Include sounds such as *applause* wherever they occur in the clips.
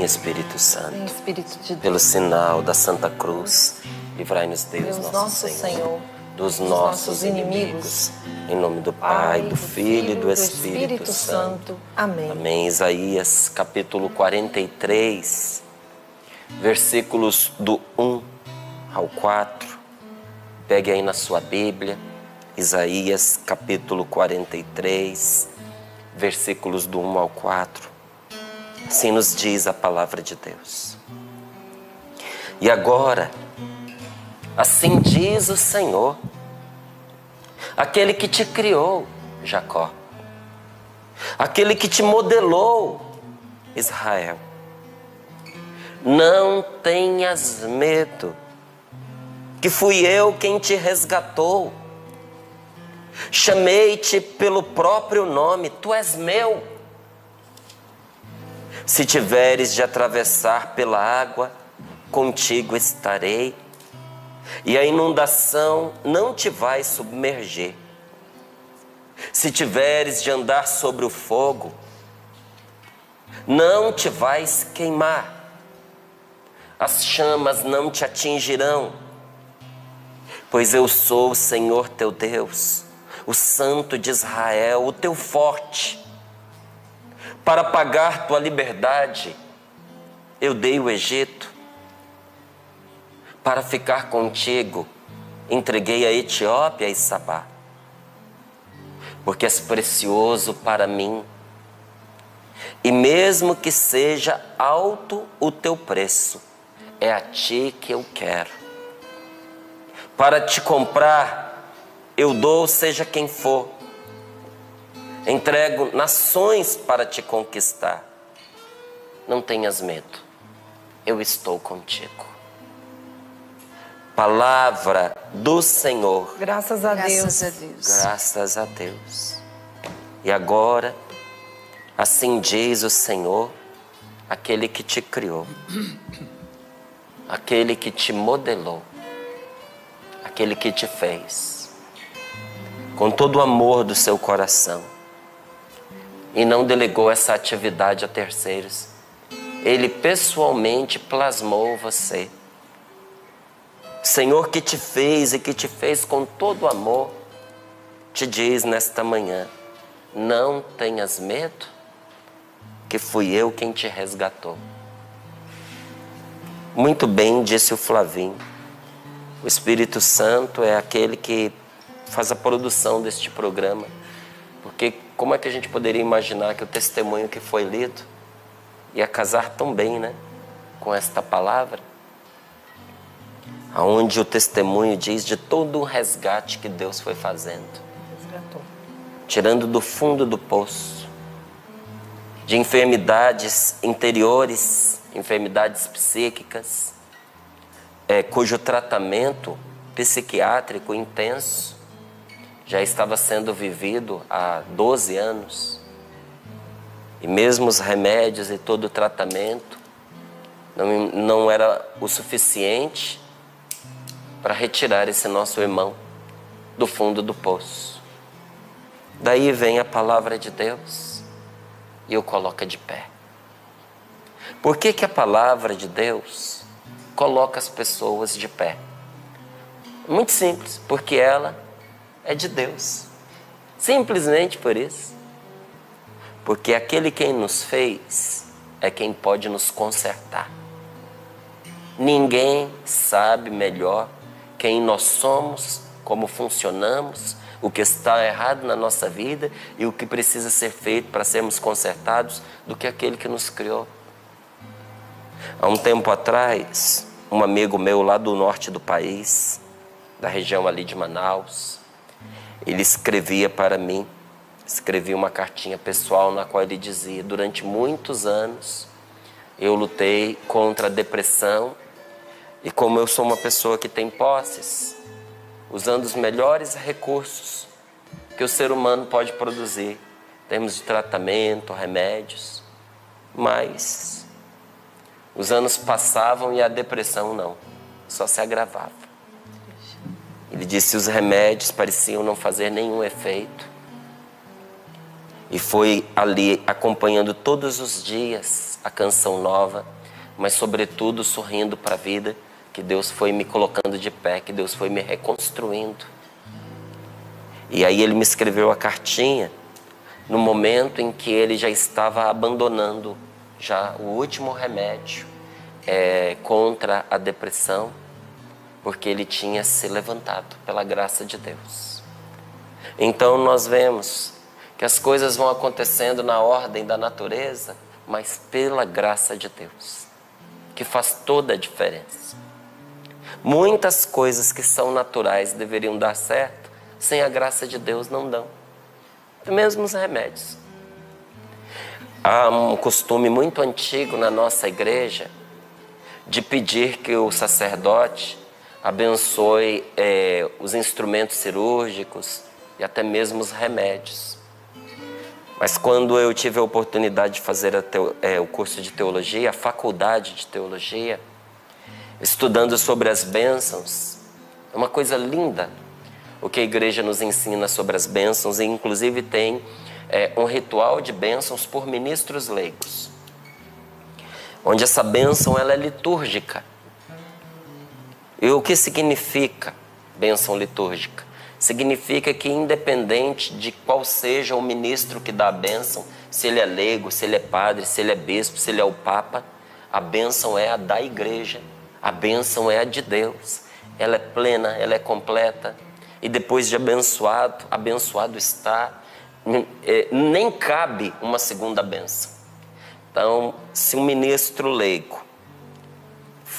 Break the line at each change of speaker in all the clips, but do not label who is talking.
Vem Espírito Santo.
Vem Espírito de Deus.
Pelo sinal da Santa Cruz, livrai-nos Deus,
Deus
nosso, Senhor,
Senhor,
dos
dos
nossos inimigos. Em nome do Pai, do Filho e do Espírito, Santo.
Amém.
Amém. Isaías capítulo 43, versículos do 1 ao 4. Pegue aí na sua Bíblia, Isaías capítulo 43, versículos do 1 ao 4. Assim nos diz a palavra de Deus. E agora, assim diz o Senhor, aquele que te criou, Jacó, aquele que te modelou, Israel. Não tenhas medo, que fui eu quem te resgatou. Chamei-te pelo próprio nome, tu és meu. Se tiveres de atravessar pela água, contigo estarei, e a inundação não te vai submergir. Se tiveres de andar sobre o fogo, não te vais queimar, as chamas não te atingirão, pois eu sou o Senhor teu Deus, o Santo de Israel, o teu forte. Para pagar tua liberdade, eu dei o Egito. Para ficar contigo, entreguei a Etiópia e Sabá. Porque és precioso para mim. E mesmo que seja alto o teu preço, é a ti que eu quero. Para te comprar, eu dou seja quem for. Entrego nações para te conquistar. Não tenhas medo, eu estou contigo. Palavra do Senhor.
Graças a Deus.
Graças a Deus.
Graças a Deus. E agora, assim diz o Senhor, aquele que te criou, aquele que te modelou, aquele que te fez, com todo o amor do seu coração, e não delegou essa atividade a terceiros. Ele pessoalmente plasmou você. Senhor que te fez e que te fez com todo amor, te diz nesta manhã: não tenhas medo, que fui eu quem te resgatou. Muito bem, disse o Flavinho. O Espírito Santo é aquele que faz a produção deste programa. Porque como é que a gente poderia imaginar que o testemunho que foi lido ia casar tão bem, né, com esta palavra? Aonde o testemunho diz de todo o resgate que Deus foi fazendo,
Resgatou.
tirando do fundo do poço, de enfermidades interiores, enfermidades psíquicas, é, cujo tratamento psiquiátrico intenso já estava sendo vivido há 12 anos. E mesmo os remédios e todo o tratamento não, não era o suficiente para retirar esse nosso irmão do fundo do poço. Daí vem a palavra de Deus e o coloca de pé. Por que, que a palavra de Deus coloca as pessoas de pé? Muito simples, porque ela é de Deus. Simplesmente por isso. Porque aquele quem nos fez é quem pode nos consertar. Ninguém sabe melhor quem nós somos, como funcionamos, o que está errado na nossa vida e o que precisa ser feito para sermos consertados do que aquele que nos criou. Há um tempo atrás, um amigo meu lá do norte do país, da região ali de Manaus, ele escrevia para mim, escrevia uma cartinha pessoal na qual ele dizia: Durante muitos anos eu lutei contra a depressão e, como eu sou uma pessoa que tem posses, usando os melhores recursos que o ser humano pode produzir, em termos de tratamento, remédios, mas os anos passavam e a depressão não, só se agravava. Ele disse: os remédios pareciam não fazer nenhum efeito. E foi ali acompanhando todos os dias a canção nova, mas sobretudo sorrindo para a vida, que Deus foi me colocando de pé, que Deus foi me reconstruindo. E aí ele me escreveu a cartinha no momento em que ele já estava abandonando já o último remédio é, contra a depressão, porque ele tinha se levantado pela graça de Deus. Então nós vemos que as coisas vão acontecendo na ordem da natureza, mas pela graça de Deus, que faz toda a diferença. Muitas coisas que são naturais deveriam dar certo, sem a graça de Deus não dão. Mesmo os remédios. Há um costume muito antigo na nossa igreja de pedir que o sacerdote abençoe é, os instrumentos cirúrgicos e até mesmo os remédios. Mas quando eu tive a oportunidade de fazer teo, é, o curso de teologia, a faculdade de teologia, estudando sobre as bênçãos, é uma coisa linda o que a igreja nos ensina sobre as bênçãos, e inclusive tem é, um ritual de bênçãos por ministros leigos, onde essa bênção ela é litúrgica. E o que significa bênção litúrgica? significa que, independente de qual seja o ministro que dá a bênção, se ele é leigo, se ele é padre, se ele é bispo, se ele é o papa, a bênção é a da igreja, a bênção é a de Deus. Ela é plena, ela é completa. E depois de abençoado, abençoado está, é, nem cabe uma segunda bênção. Então, se um ministro leigo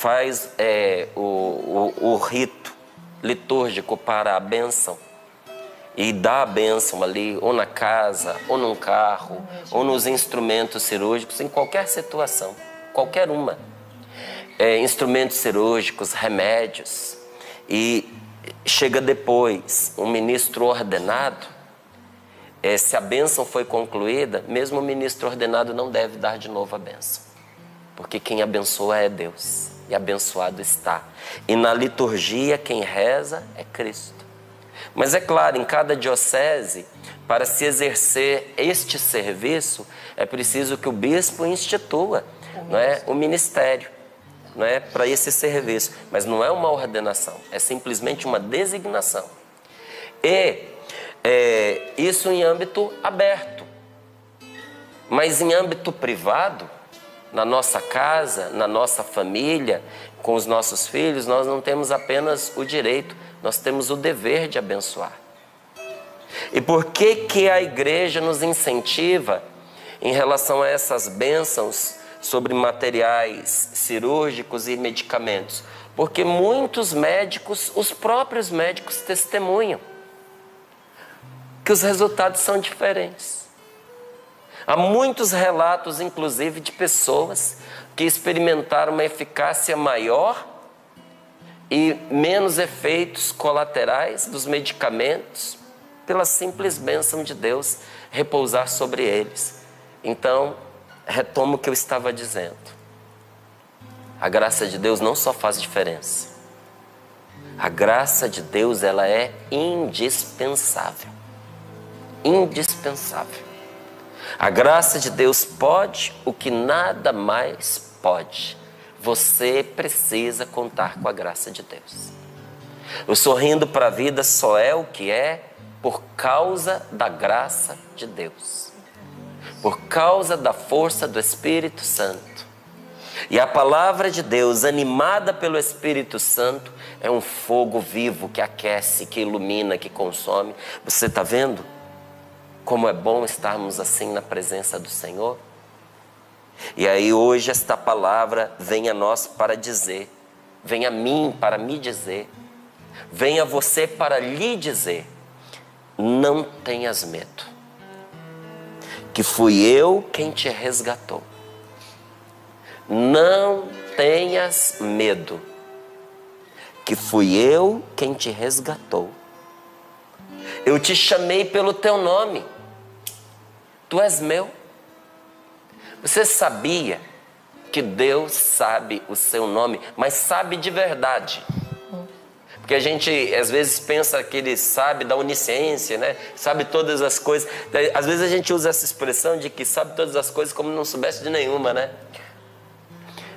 faz é, o, o, o rito litúrgico para a bênção e dá a bênção ali, ou na casa, ou num carro, ou nos instrumentos cirúrgicos, em qualquer situação, qualquer uma. É, instrumentos cirúrgicos, remédios. E chega depois um ministro ordenado, é, se a bênção foi concluída, mesmo o ministro ordenado não deve dar de novo a bênção, porque quem abençoa é Deus e abençoado está. E na liturgia, quem reza é Cristo. Mas é claro, em cada diocese, para se exercer este serviço, é preciso que o bispo institua não é, o ministério não é, para esse serviço. Mas não é uma ordenação, é simplesmente uma designação. E é, isso em âmbito aberto. Mas em âmbito privado, na nossa casa, na nossa família, com os nossos filhos, nós não temos apenas o direito, nós temos o dever de abençoar. E por que que a igreja nos incentiva em relação a essas bênçãos sobre materiais cirúrgicos e medicamentos? Porque muitos médicos, os próprios médicos testemunham que os resultados são diferentes. Há muitos relatos, inclusive, de pessoas que experimentaram uma eficácia maior e menos efeitos colaterais dos medicamentos pela simples bênção de Deus repousar sobre eles. Então, retomo o que eu estava dizendo. A graça de Deus não só faz diferença. A graça de Deus, ela é indispensável. Indispensável. A graça de Deus pode o que nada mais pode. Você precisa contar com a graça de Deus. O sorrindo para a vida só é o que é por causa da graça de Deus, por causa da força do Espírito Santo. E a palavra de Deus, animada pelo Espírito Santo, é um fogo vivo que aquece, que ilumina, que consome. Você está vendo? Como é bom estarmos assim na presença do Senhor. E aí hoje esta palavra vem a nós para dizer, vem a mim para me dizer, vem a você para lhe dizer: não tenhas medo, que fui eu quem te resgatou. Não tenhas medo, que fui eu quem te resgatou. Eu te chamei pelo teu nome. Tu és meu. Você sabia que Deus sabe o seu nome, mas sabe de verdade. Porque a gente às vezes pensa que ele sabe da onisciência, né? Sabe todas as coisas. Às vezes a gente usa essa expressão de que sabe todas as coisas como não soubesse de nenhuma, né?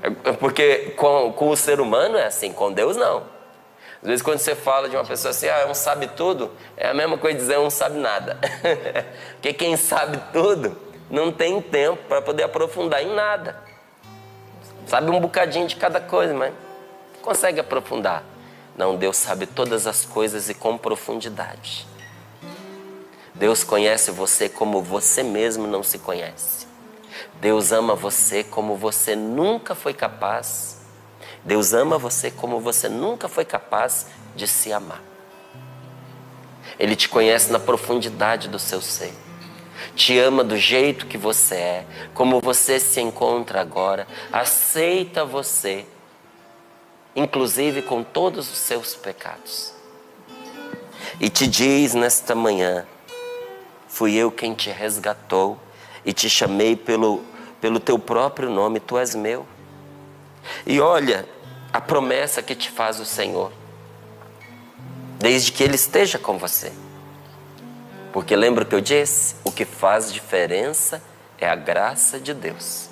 É, porque com, com o ser humano é assim, com Deus não. Às vezes quando você fala de uma pessoa assim, ah, é um sabe tudo, é a mesma coisa dizer um sabe nada. *laughs* Porque quem sabe tudo não tem tempo para poder aprofundar em nada. Sabe um bocadinho de cada coisa, mas consegue aprofundar. Não, Deus sabe todas as coisas e com profundidade. Deus conhece você como você mesmo não se conhece. Deus ama você como você nunca foi capaz. Deus ama você como você nunca foi capaz de se amar. Ele te conhece na profundidade do seu ser. Te ama do jeito que você é, como você se encontra agora. Aceita você, inclusive com todos os seus pecados. E te diz nesta manhã: Fui eu quem te resgatou e te chamei pelo, pelo teu próprio nome, tu és meu. E olha a promessa que te faz o Senhor, desde que Ele esteja com você. Porque lembra que eu disse? O que faz diferença é a graça de Deus.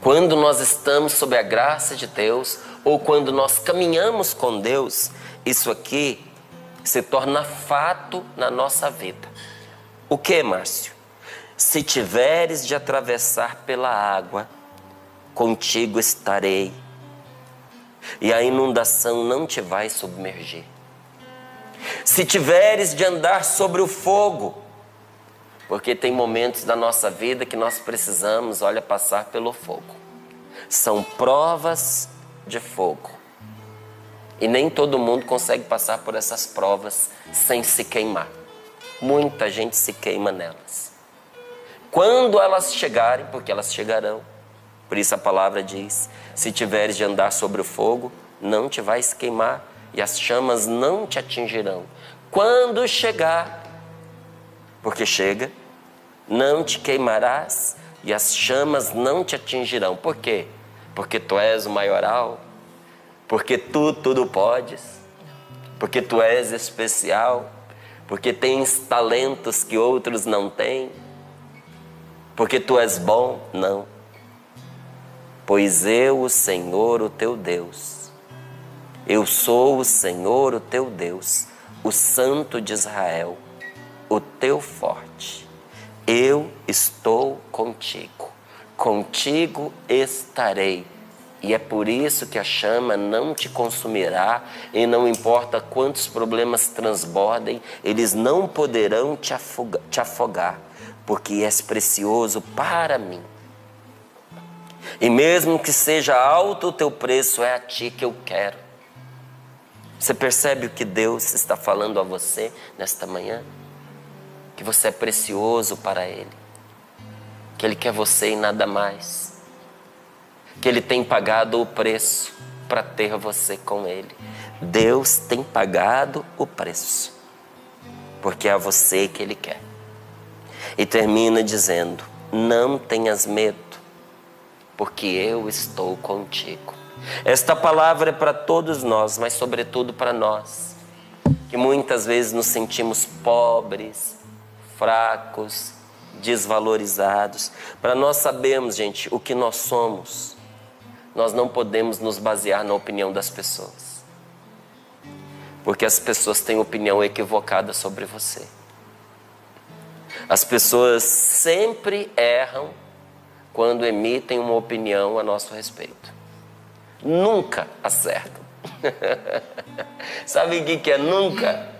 Quando nós estamos sob a graça de Deus, ou quando nós caminhamos com Deus, isso aqui se torna fato na nossa vida. O que, Márcio? Se tiveres de atravessar pela água, contigo estarei, e a inundação não te vai submergir. Se tiveres de andar sobre o fogo, porque tem momentos da nossa vida que nós precisamos, olha, passar pelo fogo. São provas de fogo. E nem todo mundo consegue passar por essas provas sem se queimar. Muita gente se queima nelas. Quando elas chegarem, porque elas chegarão, por isso a palavra diz: se tiveres de andar sobre o fogo, não te vais queimar e as chamas não te atingirão. Quando chegar, porque chega, não te queimarás e as chamas não te atingirão. Por quê? Porque tu és o maioral, porque tu tudo podes, porque tu és especial, porque tens talentos que outros não têm, porque tu és bom? Não. Pois eu, o Senhor, o teu Deus, eu sou o Senhor, o teu Deus, o Santo de Israel, o teu forte. Eu estou contigo, contigo estarei. E é por isso que a chama não te consumirá, e não importa quantos problemas transbordem, eles não poderão te afogar, porque és precioso para mim. E mesmo que seja alto o teu preço, é a ti que eu quero. Você percebe o que Deus está falando a você nesta manhã? Que você é precioso para Ele, que Ele quer você e nada mais, que Ele tem pagado o preço para ter você com Ele. Deus tem pagado o preço, porque é a você que Ele quer. E termina dizendo: Não tenhas medo, porque eu estou contigo. Esta palavra é para todos nós, mas sobretudo para nós, que muitas vezes nos sentimos pobres, fracos, desvalorizados. Para nós sabermos, gente, o que nós somos, nós não podemos nos basear na opinião das pessoas. Porque as pessoas têm opinião equivocada sobre você. As pessoas sempre erram quando emitem uma opinião a nosso respeito nunca acertam. *laughs* Sabe o que é nunca?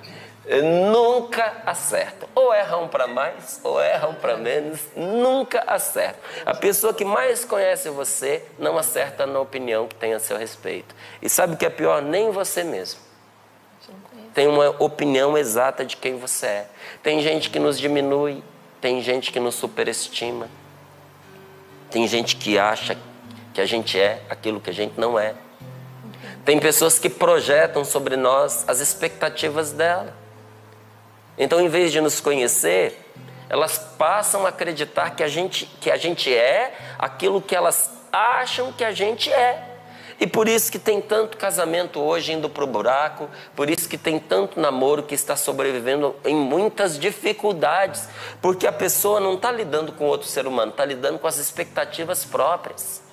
Nunca acertam. Ou erram para mais, ou erram para menos, nunca acertam. A pessoa que mais conhece você não acerta na opinião que tem a seu respeito. E sabe o que é pior? Nem você mesmo. Tem uma opinião exata de quem você é. Tem gente que nos diminui, tem gente que nos superestima, tem gente que acha que a gente é aquilo que a gente não é. Tem pessoas que projetam sobre nós as expectativas dela. Então, em vez de nos conhecer, elas passam a acreditar que a gente, que a gente é aquilo que elas acham que a gente é. E por isso que tem tanto casamento hoje indo para o buraco, por isso que tem tanto namoro que está sobrevivendo em muitas dificuldades, porque a pessoa não está lidando com outro ser humano, está lidando com as expectativas próprias.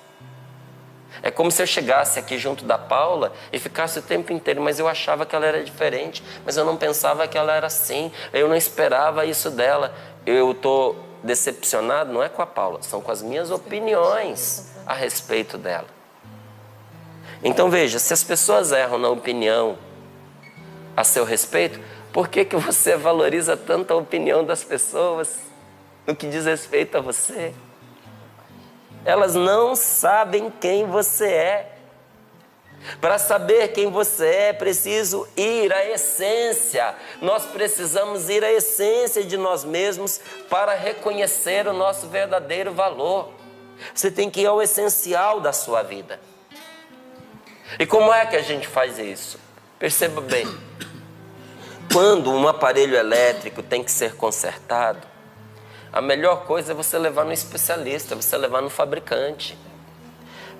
É como se eu chegasse aqui junto da Paula e ficasse o tempo inteiro, mas eu achava que ela era diferente, mas eu não pensava que ela era assim, eu não esperava isso dela. Eu estou decepcionado, não é com a Paula, são com as minhas opiniões a respeito dela. Então veja, se as pessoas erram na opinião a seu respeito, por que, que você valoriza tanto a opinião das pessoas no que diz respeito a você? Elas não sabem quem você é. Para saber quem você é, é preciso ir à essência. Nós precisamos ir à essência de nós mesmos para reconhecer o nosso verdadeiro valor. Você tem que ir ao essencial da sua vida. E como é que a gente faz isso? Perceba bem. Quando um aparelho elétrico tem que ser consertado, a melhor coisa é você levar no especialista, você levar no fabricante.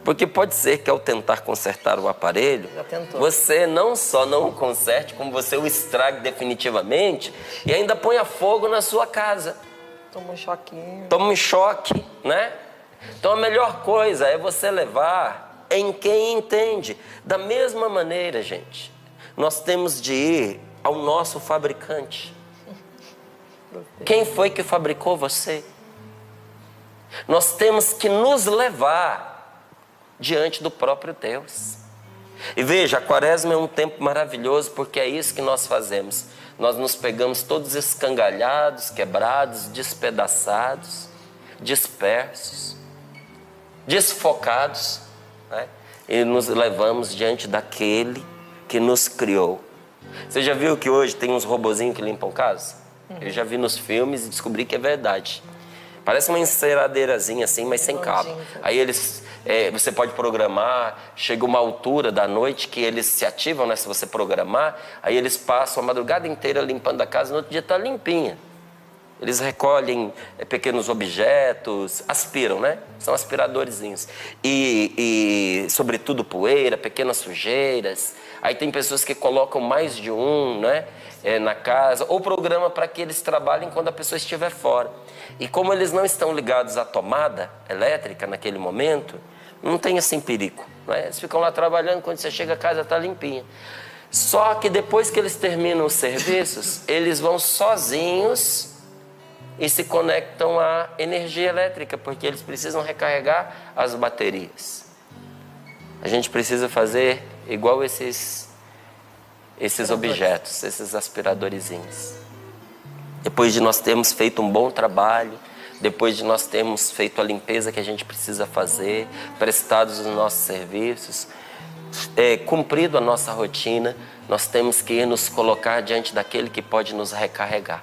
Porque pode ser que ao tentar consertar o aparelho, você não só não o conserte, como você o estrague definitivamente e ainda ponha fogo na sua casa.
Toma um choquinho.
Toma um choque, né? Então a melhor coisa é você levar em quem entende. Da mesma maneira, gente, nós temos de ir ao nosso fabricante. Quem foi que fabricou você? Nós temos que nos levar diante do próprio Deus. E veja, a quaresma é um tempo maravilhoso porque é isso que nós fazemos. Nós nos pegamos todos escangalhados, quebrados, despedaçados, dispersos, desfocados, né? e nos levamos diante daquele que nos criou. Você já viu que hoje tem uns robozinhos que limpam casa? Eu já vi nos filmes e descobri que é verdade. Parece uma enceradeirazinha assim, mas sem cabo. Aí eles, é, você pode programar, chega uma altura da noite que eles se ativam, né? Se você programar, aí eles passam a madrugada inteira limpando a casa, no outro dia está limpinha. Eles recolhem é, pequenos objetos, aspiram, né? São aspiradorzinhos. E, e, sobretudo, poeira, pequenas sujeiras. Aí tem pessoas que colocam mais de um, né? É, na casa, ou programa para que eles trabalhem quando a pessoa estiver fora. E como eles não estão ligados à tomada elétrica naquele momento, não tem assim perigo. Né? Eles ficam lá trabalhando, quando você chega a casa está limpinha. Só que depois que eles terminam os serviços, eles vão sozinhos e se conectam à energia elétrica, porque eles precisam recarregar as baterias. A gente precisa fazer igual esses esses objetos, esses aspiradorzinhos. Depois de nós termos feito um bom trabalho, depois de nós termos feito a limpeza que a gente precisa fazer, prestados os nossos serviços, é, cumprido a nossa rotina, nós temos que ir nos colocar diante daquele que pode nos recarregar.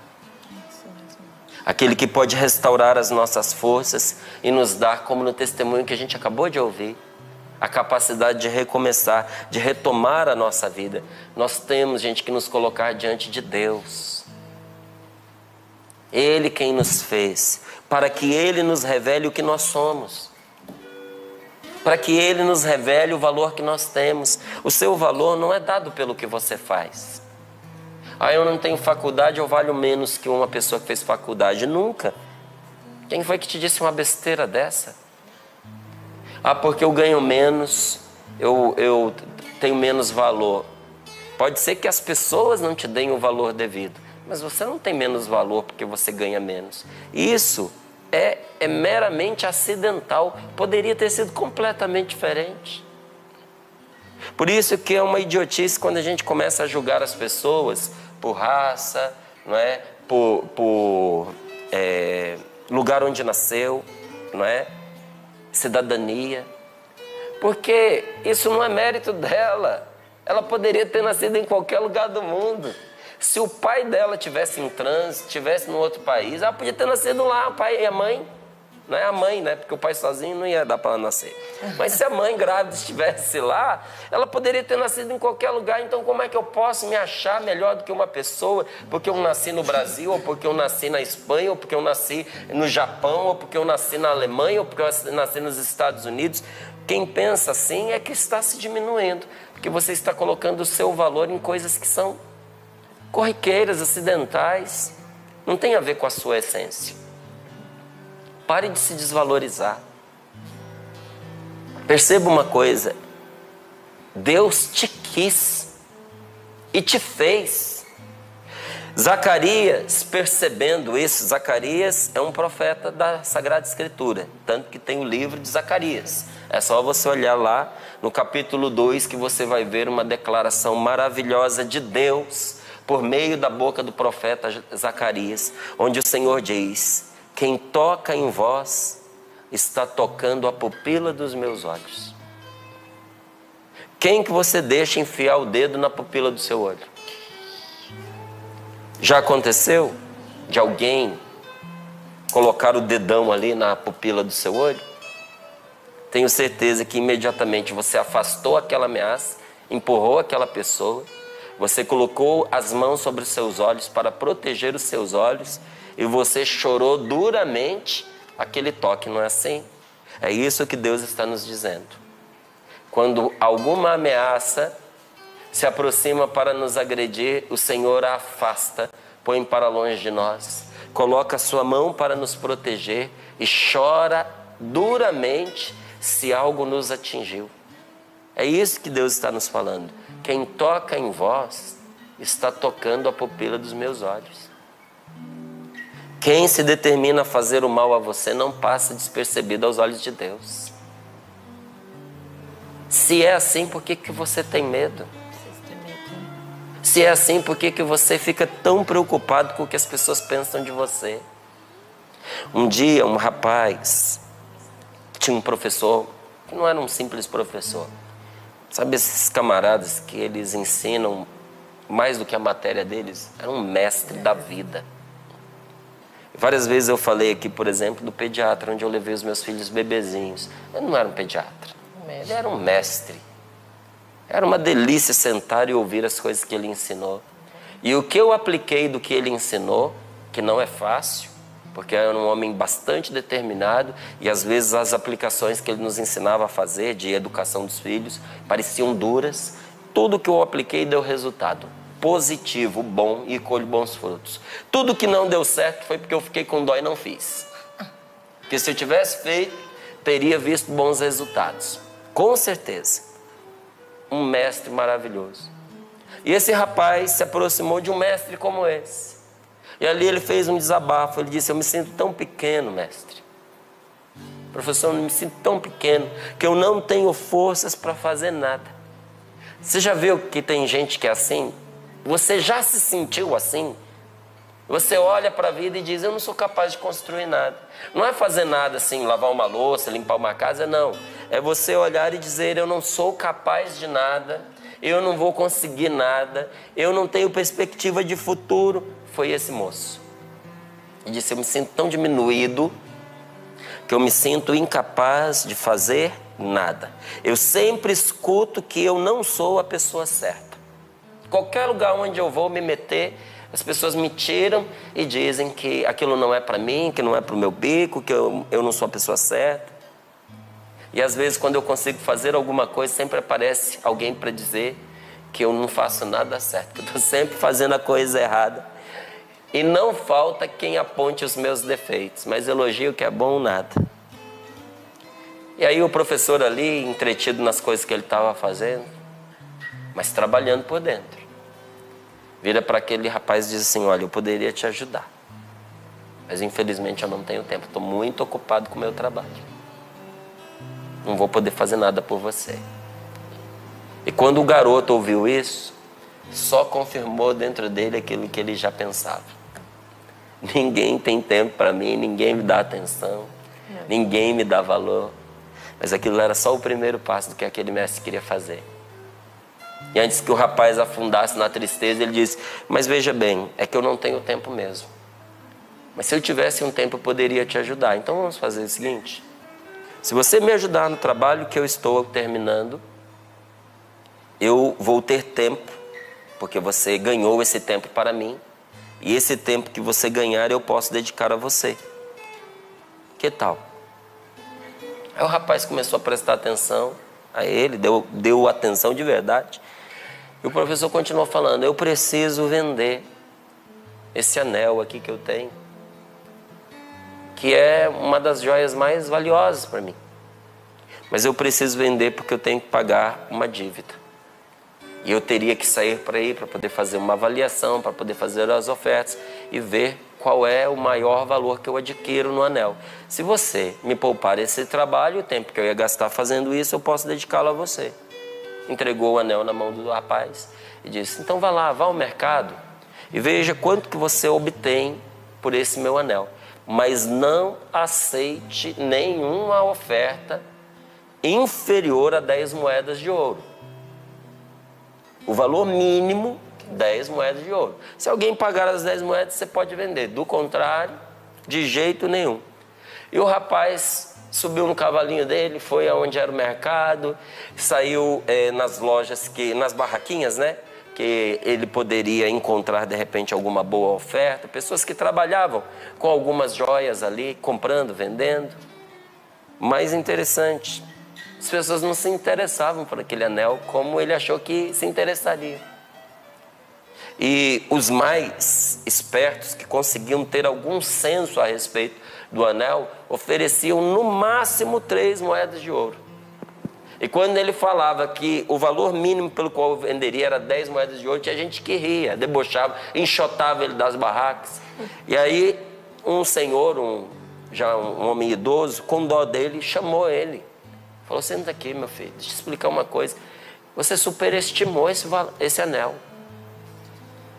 Aquele que pode restaurar as nossas forças e nos dar, como no testemunho que a gente acabou de ouvir, a capacidade de recomeçar, de retomar a nossa vida. Nós temos, gente, que nos colocar diante de Deus. Ele quem nos fez, para que Ele nos revele o que nós somos. Para que Ele nos revele o valor que nós temos. O seu valor não é dado pelo que você faz. Ah, eu não tenho faculdade, eu valho menos que uma pessoa que fez faculdade. Nunca. Quem foi que te disse uma besteira dessa? Ah, porque eu ganho menos, eu, eu tenho menos valor. Pode ser que as pessoas não te deem o valor devido, mas você não tem menos valor porque você ganha menos. Isso é, é meramente acidental, poderia ter sido completamente diferente. Por isso que é uma idiotice quando a gente começa a julgar as pessoas por raça, não é? por, por é, lugar onde nasceu, não é? cidadania, porque isso não é mérito dela. Ela poderia ter nascido em qualquer lugar do mundo. Se o pai dela tivesse em trânsito, tivesse no outro país, ela podia ter nascido lá, o pai e a mãe. Não é a mãe, né? Porque o pai sozinho não ia dar para nascer. Mas se a mãe grávida estivesse lá, ela poderia ter nascido em qualquer lugar. Então, como é que eu posso me achar melhor do que uma pessoa porque eu nasci no Brasil, ou porque eu nasci na Espanha, ou porque eu nasci no Japão, ou porque eu nasci na Alemanha, ou porque eu nasci nos Estados Unidos? Quem pensa assim é que está se diminuindo, porque você está colocando o seu valor em coisas que são corriqueiras, acidentais, não tem a ver com a sua essência. Pare de se desvalorizar. Perceba uma coisa: Deus te quis e te fez. Zacarias, percebendo isso, Zacarias é um profeta da Sagrada Escritura, tanto que tem o livro de Zacarias. É só você olhar lá no capítulo 2 que você vai ver uma declaração maravilhosa de Deus por meio da boca do profeta Zacarias, onde o Senhor diz: quem toca em vós está tocando a pupila dos meus olhos. Quem que você deixa enfiar o dedo na pupila do seu olho? Já aconteceu de alguém colocar o dedão ali na pupila do seu olho? Tenho certeza que imediatamente você afastou aquela ameaça, empurrou aquela pessoa, você colocou as mãos sobre os seus olhos para proteger os seus olhos e você chorou duramente, aquele toque não é assim. É isso que Deus está nos dizendo. Quando alguma ameaça se aproxima para nos agredir, o Senhor a afasta, põe para longe de nós, coloca a sua mão para nos proteger e chora duramente se algo nos atingiu. É isso que Deus está nos falando. Quem toca em vós está tocando a pupila dos meus olhos. Quem se determina a fazer o mal a você não passa despercebido aos olhos de Deus. Se é assim, por que, que você tem medo? Se é assim, por que, que você fica tão preocupado com o que as pessoas pensam de você? Um dia, um rapaz tinha um professor que não era um simples professor. Sabe esses camaradas que eles ensinam mais do que a matéria deles? Era um mestre da vida. Várias vezes eu falei aqui, por exemplo, do pediatra, onde eu levei os meus filhos bebezinhos. Ele não era um pediatra, ele era um mestre. Era uma delícia sentar e ouvir as coisas que ele ensinou. E o que eu apliquei do que ele ensinou, que não é fácil, porque era um homem bastante determinado e às vezes as aplicações que ele nos ensinava a fazer de educação dos filhos pareciam duras. Tudo que eu apliquei deu resultado positivo, bom e colhe bons frutos. Tudo que não deu certo foi porque eu fiquei com dó e não fiz. Porque se eu tivesse feito, teria visto bons resultados. Com certeza. Um mestre maravilhoso. E esse rapaz se aproximou de um mestre como esse. E ali ele fez um desabafo. Ele disse: Eu me sinto tão pequeno, mestre. Professor, eu me sinto tão pequeno que eu não tenho forças para fazer nada. Você já viu que tem gente que é assim? Você já se sentiu assim? Você olha para a vida e diz: Eu não sou capaz de construir nada. Não é fazer nada assim, lavar uma louça, limpar uma casa, não. É você olhar e dizer: Eu não sou capaz de nada, eu não vou conseguir nada, eu não tenho perspectiva de futuro. Foi esse moço. E disse: Eu me sinto tão diminuído que eu me sinto incapaz de fazer nada. Eu sempre escuto que eu não sou a pessoa certa. Qualquer lugar onde eu vou me meter, as pessoas me tiram e dizem que aquilo não é para mim, que não é para o meu bico, que eu, eu não sou a pessoa certa. E às vezes, quando eu consigo fazer alguma coisa, sempre aparece alguém para dizer que eu não faço nada certo, que eu estou sempre fazendo a coisa errada. E não falta quem aponte os meus defeitos, mas elogio que é bom nada. E aí o professor ali, entretido nas coisas que ele estava fazendo, mas trabalhando por dentro vira para aquele rapaz e diz assim: Olha, eu poderia te ajudar, mas infelizmente eu não tenho tempo, estou muito ocupado com o meu trabalho. Não vou poder fazer nada por você. E quando o garoto ouviu isso, só confirmou dentro dele aquilo que ele já pensava. *laughs* Ninguém tem tempo para mim, ninguém me dá atenção, ninguém me dá valor. Mas aquilo era só o primeiro passo do que aquele mestre queria fazer. E antes que o rapaz afundasse na tristeza, ele disse: Mas veja bem, é que eu não tenho tempo mesmo. Mas se eu tivesse um tempo, eu poderia te ajudar. Então vamos fazer o seguinte: se você me ajudar no trabalho que eu estou terminando, eu vou ter tempo, porque você ganhou esse tempo para mim, e esse tempo que você ganhar eu posso dedicar a você. Que tal? Aí o rapaz começou a prestar atenção a ele, deu, deu atenção de verdade. E o professor continuou falando: Eu preciso vender esse anel aqui que eu tenho, que é uma das joias mais valiosas para mim. Mas eu preciso vender porque eu tenho que pagar uma dívida. E eu teria que sair para aí para poder fazer uma avaliação, para poder fazer as ofertas e ver qual é o maior valor que eu adquiro no anel. Se você me poupar esse trabalho, o tempo que eu ia gastar fazendo isso, eu posso dedicá-lo a você. Entregou o anel na mão do rapaz e disse: Então vá lá, vá ao mercado e veja quanto que você obtém por esse meu anel. Mas não aceite nenhuma oferta inferior a 10 moedas de ouro. O valor mínimo 10 moedas de ouro. Se alguém pagar as 10 moedas, você pode vender. Do contrário, de jeito nenhum. E o rapaz subiu no cavalinho dele, foi aonde era o mercado, saiu é, nas lojas que, nas barraquinhas, né? Que ele poderia encontrar de repente alguma boa oferta, pessoas que trabalhavam com algumas joias ali, comprando, vendendo. Mais interessante, as pessoas não se interessavam por aquele anel como ele achou que se interessaria. E os mais espertos, que conseguiam ter algum senso a respeito do anel, ofereciam no máximo três moedas de ouro. E quando ele falava que o valor mínimo pelo qual venderia era dez moedas de ouro, tinha gente que ria, debochava, enxotava ele das barracas. E aí um senhor, um, já um homem idoso, com dó dele, chamou ele. Falou, senta aqui, meu filho, deixa eu explicar uma coisa. Você superestimou esse, esse anel.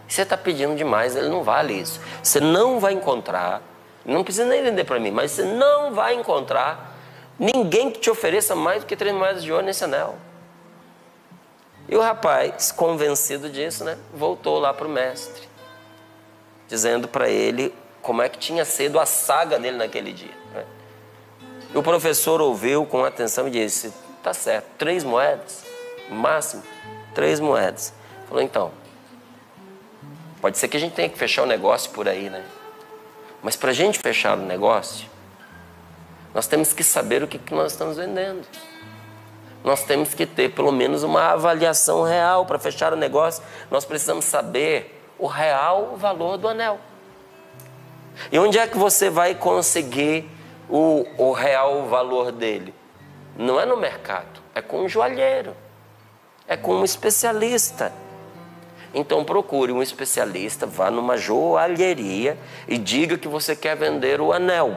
Você está pedindo demais, ele não vale isso. Você não vai encontrar, não precisa nem vender para mim, mas você não vai encontrar ninguém que te ofereça mais do que três moedas de ouro nesse anel. E o rapaz, convencido disso, né, voltou lá para o mestre, dizendo para ele como é que tinha sido a saga dele naquele dia. E o professor ouviu com atenção e disse: Tá certo, três moedas, máximo, três moedas. Falou: Então, Pode ser que a gente tenha que fechar o negócio por aí, né? Mas para a gente fechar o negócio, nós temos que saber o que, que nós estamos vendendo. Nós temos que ter pelo menos uma avaliação real para fechar o negócio. Nós precisamos saber o real valor do anel. E onde é que você vai conseguir o, o real valor dele? Não é no mercado, é com um joalheiro, é com um especialista. Então procure um especialista, vá numa joalheria e diga que você quer vender o anel.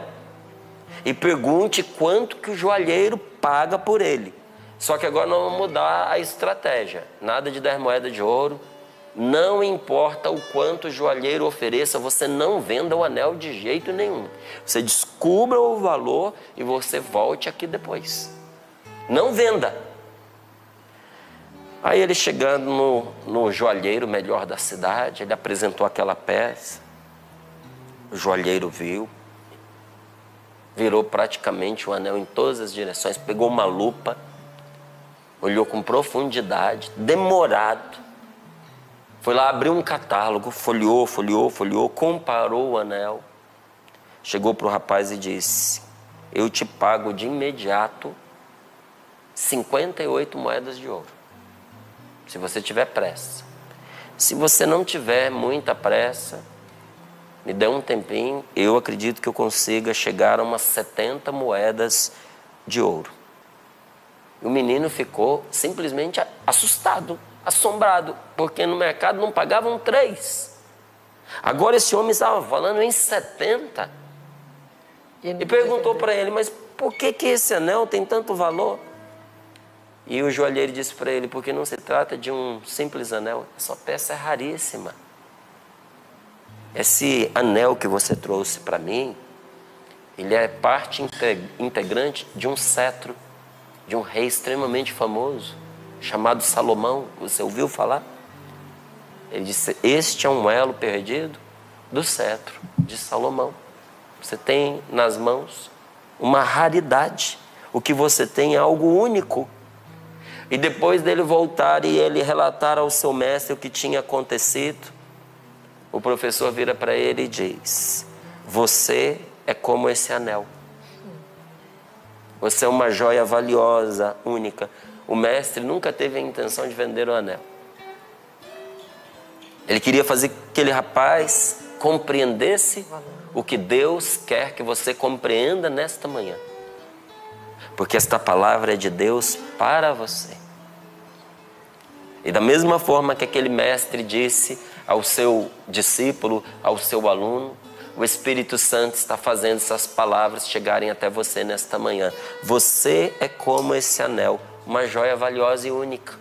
E pergunte quanto que o joalheiro paga por ele. Só que agora nós vamos mudar a estratégia. Nada de dar moeda de ouro. Não importa o quanto o joalheiro ofereça, você não venda o anel de jeito nenhum. Você descubra o valor e você volte aqui depois. Não venda. Aí ele chegando no, no joalheiro melhor da cidade, ele apresentou aquela peça. O joalheiro viu, virou praticamente o anel em todas as direções, pegou uma lupa, olhou com profundidade, demorado. Foi lá, abriu um catálogo, folheou, folheou, folheou, comparou o anel. Chegou para o rapaz e disse: Eu te pago de imediato 58 moedas de ouro se você tiver pressa. Se você não tiver muita pressa, me dê um tempinho, eu acredito que eu consiga chegar a umas 70 moedas de ouro. O menino ficou simplesmente assustado, assombrado, porque no mercado não pagavam três. Agora esse homem estava falando em 70. E, e perguntou para ele, mas por que, que esse anel tem tanto valor? E o joalheiro disse para ele: porque não se trata de um simples anel, essa peça é raríssima. Esse anel que você trouxe para mim, ele é parte integrante de um cetro de um rei extremamente famoso, chamado Salomão. Você ouviu falar? Ele disse: Este é um elo perdido do cetro de Salomão. Você tem nas mãos uma raridade. O que você tem é algo único. E depois dele voltar e ele relatar ao seu mestre o que tinha acontecido, o professor vira para ele e diz: Você é como esse anel. Você é uma joia valiosa, única. O mestre nunca teve a intenção de vender o anel. Ele queria fazer que aquele rapaz compreendesse o que Deus quer que você compreenda nesta manhã. Porque esta palavra é de Deus para você. E da mesma forma que aquele mestre disse ao seu discípulo, ao seu aluno, o Espírito Santo está fazendo essas palavras chegarem até você nesta manhã. Você é como esse anel, uma joia valiosa e única.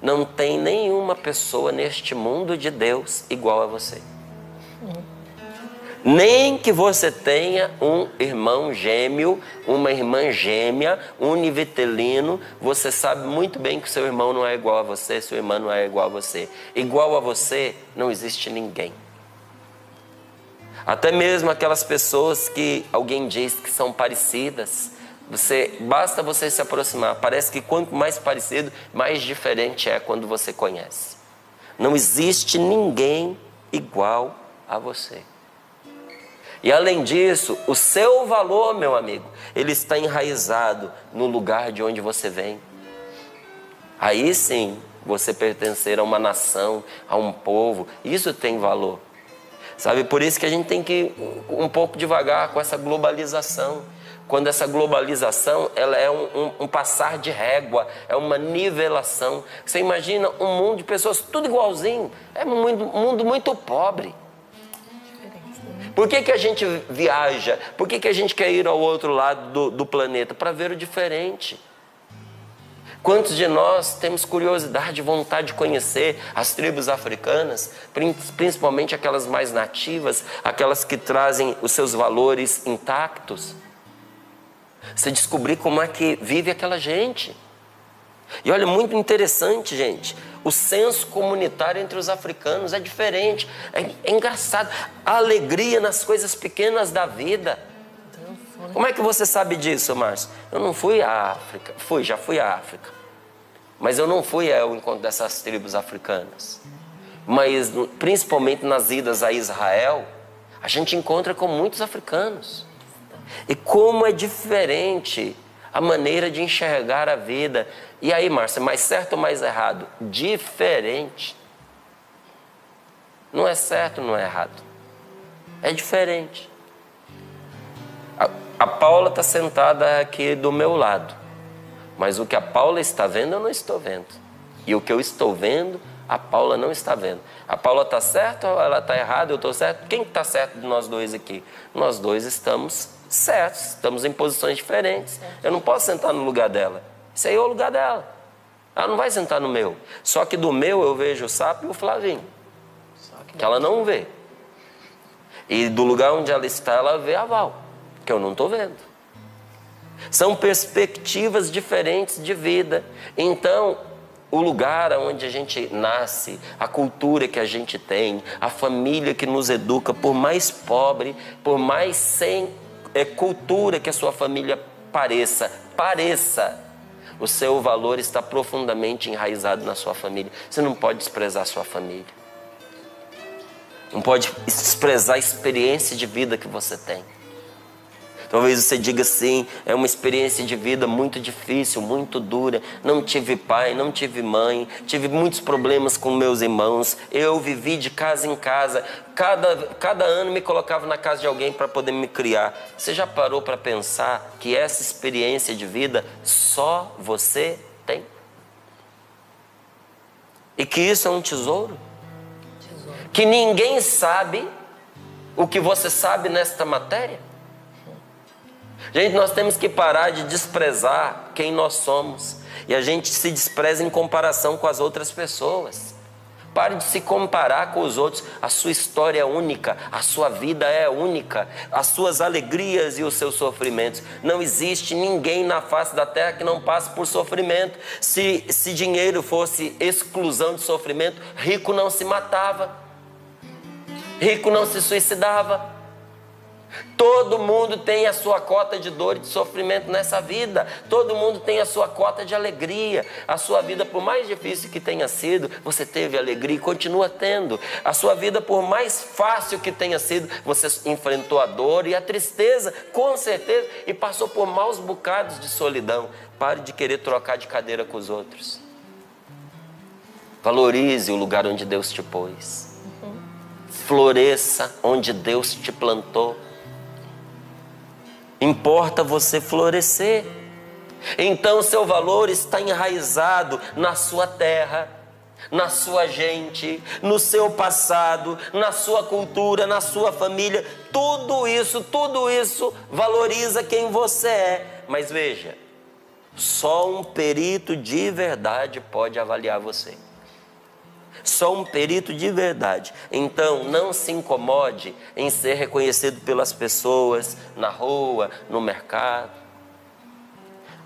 Não tem nenhuma pessoa neste mundo de Deus igual a você. Nem que você tenha um irmão gêmeo, uma irmã gêmea, univitelino, você sabe muito bem que seu irmão não é igual a você, sua irmã não é igual a você. Igual a você não existe ninguém. Até mesmo aquelas pessoas que alguém diz que são parecidas, você basta você se aproximar. Parece que quanto mais parecido, mais diferente é quando você conhece. Não existe ninguém igual a você. E além disso, o seu valor, meu amigo, ele está enraizado no lugar de onde você vem. Aí sim, você pertencer a uma nação, a um povo, isso tem valor. Sabe, por isso que a gente tem que ir um pouco devagar com essa globalização. Quando essa globalização ela é um, um, um passar de régua, é uma nivelação. Você imagina um mundo de pessoas tudo igualzinho, é um mundo, mundo muito pobre. Por que, que a gente viaja? Por que, que a gente quer ir ao outro lado do, do planeta? Para ver o diferente. Quantos de nós temos curiosidade, vontade de conhecer as tribos africanas, principalmente aquelas mais nativas, aquelas que trazem os seus valores intactos? Você descobrir como é que vive aquela gente. E olha, muito interessante, gente. O senso comunitário entre os africanos é diferente. É, é engraçado. A alegria nas coisas pequenas da vida. Como é que você sabe disso, Márcio? Eu não fui à África. Fui, já fui à África. Mas eu não fui ao encontro dessas tribos africanas. Mas, principalmente nas idas a Israel, a gente encontra com muitos africanos. E como é diferente a maneira de enxergar a vida. E aí, Márcia, mais certo ou mais errado? Diferente. Não é certo, não é errado. É diferente. A, a Paula está sentada aqui do meu lado. Mas o que a Paula está vendo, eu não estou vendo. E o que eu estou vendo, a Paula não está vendo. A Paula está certa ou ela está errada? Eu estou certo? Quem está certo de nós dois aqui? Nós dois estamos certos, estamos em posições diferentes. Eu não posso sentar no lugar dela. Isso aí é o lugar dela. Ela não vai sentar no meu. Só que do meu eu vejo o Sapo e o Flavinho. Que ela não vê. E do lugar onde ela está, ela vê a Val, que eu não estou vendo. São perspectivas diferentes de vida. Então, o lugar onde a gente nasce, a cultura que a gente tem, a família que nos educa, por mais pobre, por mais sem é, cultura que a sua família pareça, pareça, o seu valor está profundamente enraizado na sua família. Você não pode desprezar a sua família. Não pode desprezar a experiência de vida que você tem. Talvez você diga assim: é uma experiência de vida muito difícil, muito dura. Não tive pai, não tive mãe, tive muitos problemas com meus irmãos. Eu vivi de casa em casa. Cada, cada ano me colocava na casa de alguém para poder me criar. Você já parou para pensar que essa experiência de vida só você tem? E que isso é um tesouro? tesouro. Que ninguém sabe o que você sabe nesta matéria? Gente, nós temos que parar de desprezar quem nós somos. E a gente se despreza em comparação com as outras pessoas. Pare de se comparar com os outros. A sua história é única, a sua vida é única, as suas alegrias e os seus sofrimentos. Não existe ninguém na face da terra que não passe por sofrimento. Se, se dinheiro fosse exclusão de sofrimento, rico não se matava, rico não se suicidava. Todo mundo tem a sua cota de dor e de sofrimento nessa vida. Todo mundo tem a sua cota de alegria. A sua vida, por mais difícil que tenha sido, você teve alegria e continua tendo. A sua vida, por mais fácil que tenha sido, você enfrentou a dor e a tristeza, com certeza, e passou por maus bocados de solidão. Pare de querer trocar de cadeira com os outros. Valorize o lugar onde Deus te pôs. Floresça onde Deus te plantou. Importa você florescer. Então seu valor está enraizado na sua terra, na sua gente, no seu passado, na sua cultura, na sua família. Tudo isso, tudo isso valoriza quem você é. Mas veja, só um perito de verdade pode avaliar você. Só um perito de verdade. Então, não se incomode em ser reconhecido pelas pessoas na rua, no mercado.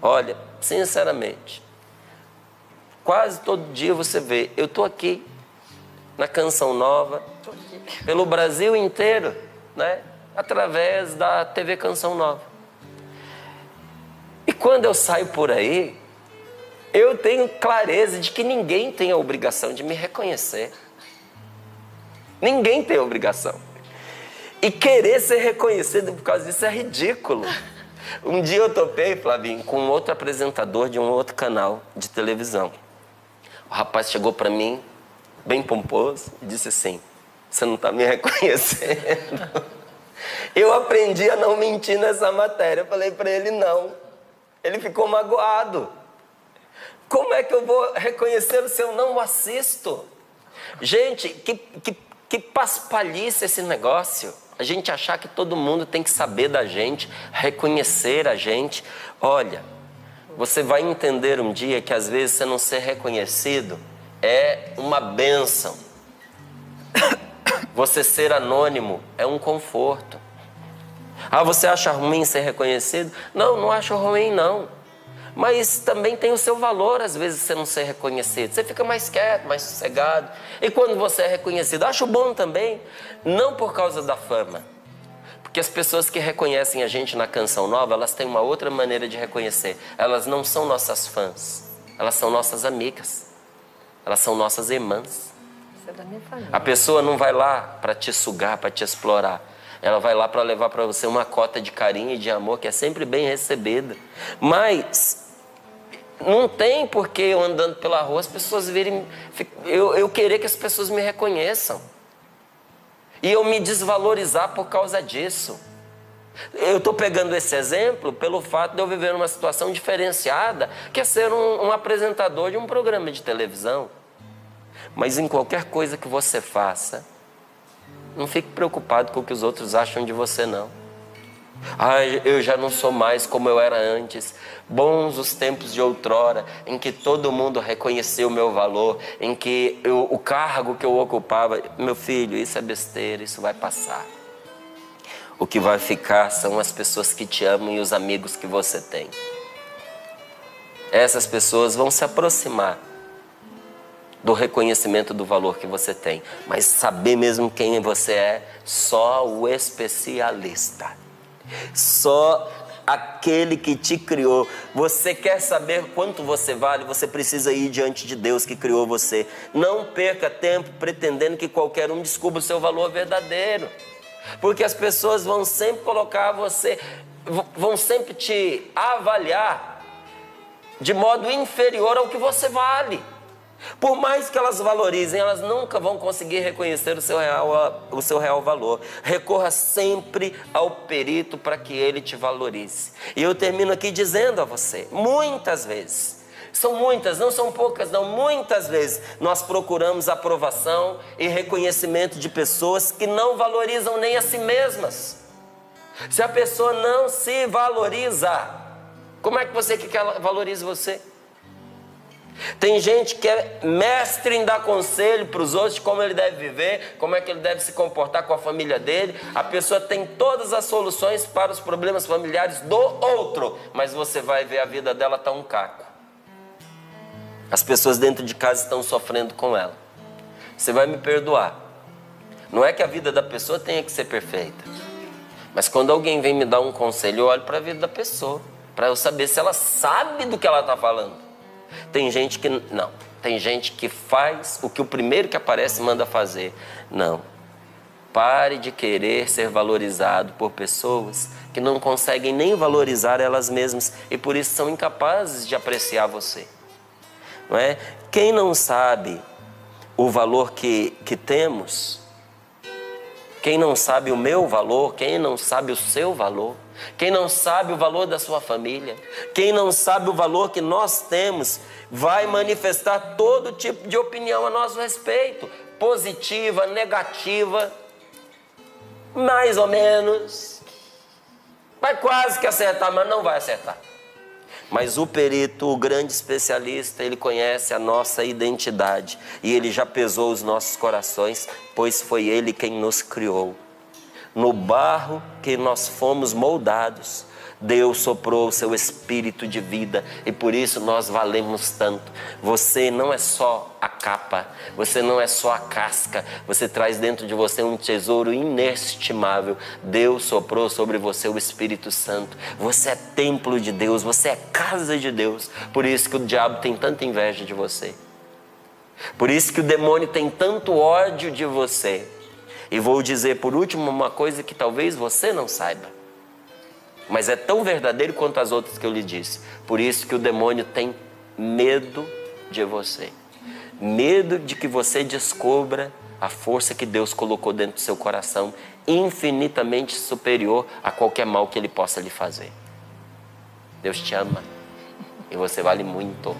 Olha, sinceramente, quase todo dia você vê, eu estou aqui na Canção Nova, pelo Brasil inteiro, né? através da TV Canção Nova. E quando eu saio por aí, eu tenho clareza de que ninguém tem a obrigação de me reconhecer. Ninguém tem a obrigação. E querer ser reconhecido por causa disso é ridículo. Um dia eu topei, Flavinho, com outro apresentador de um outro canal de televisão. O rapaz chegou para mim, bem pomposo, e disse assim: Você não está me reconhecendo? *laughs* Eu aprendi a não mentir nessa matéria. Eu falei para ele: Não. Ele ficou magoado. Como é que eu vou reconhecer se eu não o assisto? Gente, que, que, que paspalhice esse negócio. A gente achar que todo mundo tem que saber da gente, reconhecer a gente. Olha, você vai entender um dia que às vezes você não ser reconhecido é uma benção. *coughs* Você ser anônimo é um conforto. Ah, você acha ruim ser reconhecido? Não, não acho ruim, não mas também tem o seu valor, às vezes, você não ser reconhecido. Você fica mais quieto, mais sossegado. E quando você é reconhecido, acho bom também, não por causa da fama. Porque as pessoas que reconhecem a gente na canção nova, elas têm uma outra maneira de reconhecer. Elas não são nossas fãs, elas são nossas amigas. Elas são nossas irmãs.
Você é da minha família.
A pessoa não vai lá para te sugar, para te explorar. Ela vai lá para levar para você uma cota de carinho e de amor que é sempre bem recebida. Mas não tem porque eu andando pela rua as pessoas virem. Eu, eu querer que as pessoas me reconheçam. E eu me desvalorizar por causa disso. Eu estou pegando esse exemplo pelo fato de eu viver numa situação diferenciada, que é ser um, um apresentador de um programa de televisão. Mas em qualquer coisa que você faça, não fique preocupado com o que os outros acham de você, não. Ah, eu já não sou mais como eu era antes. Bons os tempos de outrora, em que todo mundo reconheceu o meu valor, em que eu, o cargo que eu ocupava. Meu filho, isso é besteira, isso vai passar. O que vai ficar são as pessoas que te amam e os amigos que você tem. Essas pessoas vão se aproximar do reconhecimento do valor que você tem. Mas saber mesmo quem você é, só o especialista. Só aquele que te criou. Você quer saber quanto você vale? Você precisa ir diante de Deus que criou você. Não perca tempo pretendendo que qualquer um descubra o seu valor verdadeiro. Porque as pessoas vão sempre colocar você, vão sempre te avaliar de modo inferior ao que você vale. Por mais que elas valorizem, elas nunca vão conseguir reconhecer o seu real, o seu real valor. Recorra sempre ao perito para que ele te valorize. E eu termino aqui dizendo a você: muitas vezes, são muitas, não são poucas, não, muitas vezes nós procuramos aprovação e reconhecimento de pessoas que não valorizam nem a si mesmas. Se a pessoa não se valoriza, como é que você quer que ela valorize você? Tem gente que é mestre em dar conselho para os outros como ele deve viver, como é que ele deve se comportar com a família dele. A pessoa tem todas as soluções para os problemas familiares do outro, mas você vai ver a vida dela tá um caco. As pessoas dentro de casa estão sofrendo com ela. Você vai me perdoar. Não é que a vida da pessoa tenha que ser perfeita, Mas quando alguém vem me dar um conselho, eu olho para a vida da pessoa, para eu saber se ela sabe do que ela está falando. Tem gente que não, tem gente que faz o que o primeiro que aparece manda fazer. Não. Pare de querer ser valorizado por pessoas que não conseguem nem valorizar elas mesmas e por isso são incapazes de apreciar você. Não é? Quem não sabe o valor que, que temos, quem não sabe o meu valor, quem não sabe o seu valor, quem não sabe o valor da sua família, quem não sabe o valor que nós temos, vai manifestar todo tipo de opinião a nosso respeito, positiva, negativa, mais ou menos. Vai quase que acertar, mas não vai acertar. Mas o perito, o grande especialista, ele conhece a nossa identidade e ele já pesou os nossos corações, pois foi ele quem nos criou. No barro que nós fomos moldados, Deus soprou o seu espírito de vida e por isso nós valemos tanto. Você não é só a capa, você não é só a casca, você traz dentro de você um tesouro inestimável. Deus soprou sobre você o Espírito Santo. Você é templo de Deus, você é casa de Deus. Por isso que o diabo tem tanta inveja de você. Por isso que o demônio tem tanto ódio de você. E vou dizer por último uma coisa que talvez você não saiba mas é tão verdadeiro quanto as outras que eu lhe disse. Por isso que o demônio tem medo de você. Medo de que você descubra a força que Deus colocou dentro do seu coração, infinitamente superior a qualquer mal que ele possa lhe fazer. Deus te ama e você vale muito.